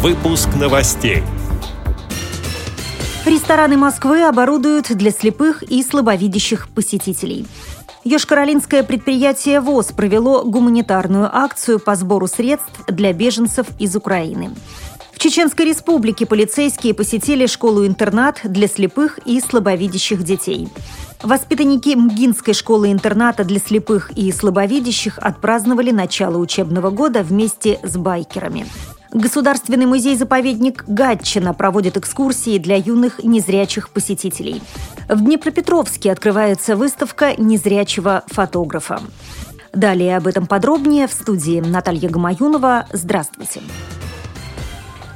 Выпуск новостей. Рестораны Москвы оборудуют для слепых и слабовидящих посетителей. Йошкар-Олинское предприятие ВОЗ провело гуманитарную акцию по сбору средств для беженцев из Украины. В Чеченской республике полицейские посетили школу-интернат для слепых и слабовидящих детей. Воспитанники МГИНской школы-интерната для слепых и слабовидящих отпраздновали начало учебного года вместе с байкерами. Государственный музей-заповедник Гатчина проводит экскурсии для юных незрячих посетителей. В Днепропетровске открывается выставка незрячего фотографа. Далее об этом подробнее в студии Наталья Гамаюнова. Здравствуйте. Здравствуйте.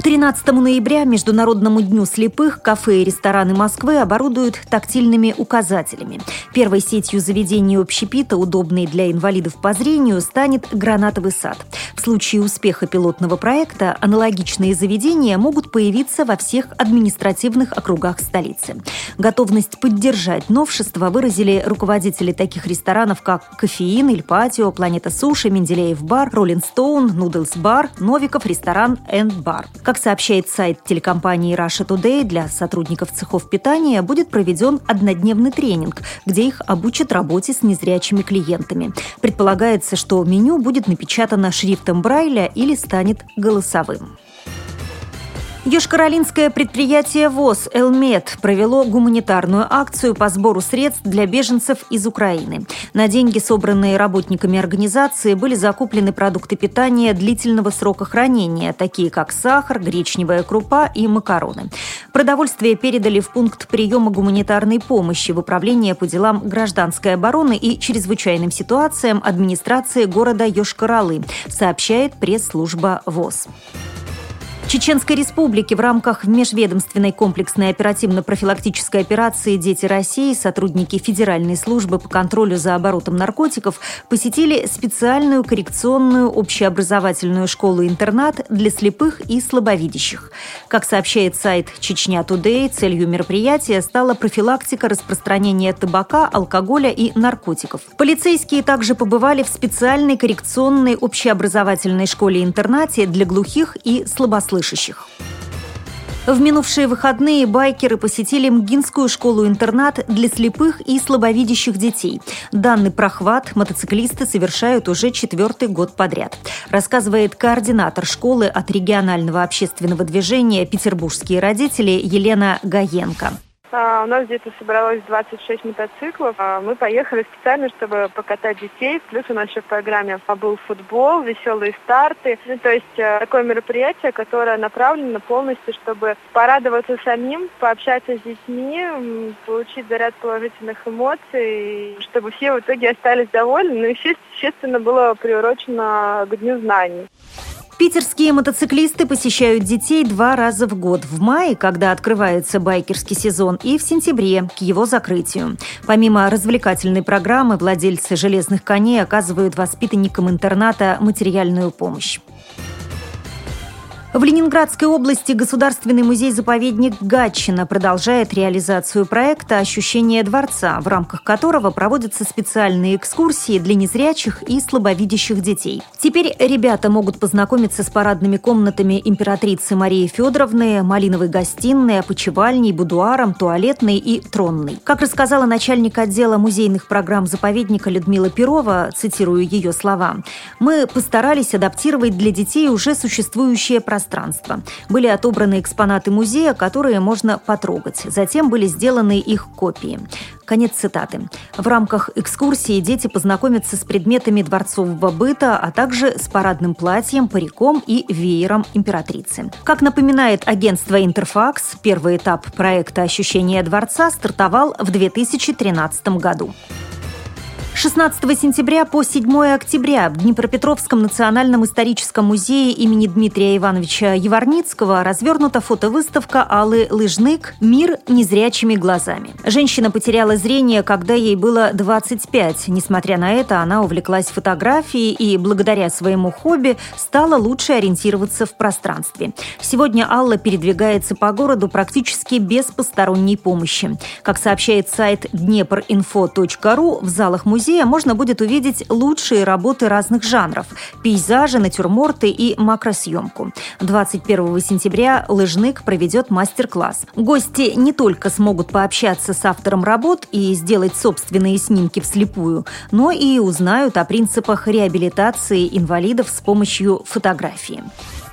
К 13 ноября, Международному дню слепых, кафе и рестораны Москвы оборудуют тактильными указателями. Первой сетью заведений общепита, удобной для инвалидов по зрению, станет «Гранатовый сад». В случае успеха пилотного проекта аналогичные заведения могут появиться во всех административных округах столицы. Готовность поддержать новшества выразили руководители таких ресторанов, как «Кофеин», «Иль Патио», «Планета Суши», «Менделеев бар», «Роллинг Стоун», «Нудлс бар», «Новиков», ресторан «Энд бар». Как сообщает сайт телекомпании Russia Today, для сотрудников цехов питания будет проведен однодневный тренинг, где их обучат работе с незрячими клиентами. Предполагается, что меню будет напечатано шрифтом Брайля или станет голосовым. Южкоролинское предприятие ВОЗ «Элмед» провело гуманитарную акцию по сбору средств для беженцев из Украины. На деньги, собранные работниками организации, были закуплены продукты питания длительного срока хранения, такие как сахар, гречневая крупа и макароны. Продовольствие передали в пункт приема гуманитарной помощи в Управление по делам гражданской обороны и чрезвычайным ситуациям администрации города Йошкар-Олы, сообщает пресс-служба ВОЗ. Чеченской Республике в рамках межведомственной комплексной оперативно-профилактической операции «Дети России» сотрудники Федеральной службы по контролю за оборотом наркотиков посетили специальную коррекционную общеобразовательную школу-интернат для слепых и слабовидящих. Как сообщает сайт «Чечня Тудей», целью мероприятия стала профилактика распространения табака, алкоголя и наркотиков. Полицейские также побывали в специальной коррекционной общеобразовательной школе-интернате для глухих и слабослышащих слабослышащих. В минувшие выходные байкеры посетили МГИНскую школу-интернат для слепых и слабовидящих детей. Данный прохват мотоциклисты совершают уже четвертый год подряд, рассказывает координатор школы от регионального общественного движения «Петербургские родители» Елена Гаенко. А, у нас где-то собралось 26 мотоциклов. А, мы поехали специально, чтобы покатать детей. Плюс у нас еще в программе был футбол, веселые старты. Ну, то есть э, такое мероприятие, которое направлено полностью, чтобы порадоваться самим, пообщаться с детьми, получить заряд положительных эмоций, чтобы все в итоге остались довольны. Ну и, естественно, было приурочено к Дню знаний. Питерские мотоциклисты посещают детей два раза в год. В мае, когда открывается байкерский сезон, и в сентябре, к его закрытию. Помимо развлекательной программы, владельцы «Железных коней» оказывают воспитанникам интерната материальную помощь. В Ленинградской области Государственный музей-заповедник Гатчина продолжает реализацию проекта «Ощущение дворца», в рамках которого проводятся специальные экскурсии для незрячих и слабовидящих детей. Теперь ребята могут познакомиться с парадными комнатами императрицы Марии Федоровны, малиновой гостиной, опочивальней, будуаром, туалетной и тронной. Как рассказала начальник отдела музейных программ заповедника Людмила Перова, цитирую ее слова, «Мы постарались адаптировать для детей уже существующее пространство пространство. Были отобраны экспонаты музея, которые можно потрогать. Затем были сделаны их копии. Конец цитаты. В рамках экскурсии дети познакомятся с предметами дворцового быта, а также с парадным платьем, париком и веером императрицы. Как напоминает агентство «Интерфакс», первый этап проекта «Ощущение дворца» стартовал в 2013 году. 16 сентября по 7 октября в Днепропетровском национальном историческом музее имени Дмитрия Ивановича Еварницкого развернута фотовыставка Аллы Лыжнык «Мир незрячими глазами». Женщина потеряла зрение, когда ей было 25. Несмотря на это, она увлеклась фотографией и благодаря своему хобби стала лучше ориентироваться в пространстве. Сегодня Алла передвигается по городу практически без посторонней помощи. Как сообщает сайт днепринфо.ру, в залах музея музея можно будет увидеть лучшие работы разных жанров – пейзажи, натюрморты и макросъемку. 21 сентября Лыжник проведет мастер-класс. Гости не только смогут пообщаться с автором работ и сделать собственные снимки вслепую, но и узнают о принципах реабилитации инвалидов с помощью фотографии.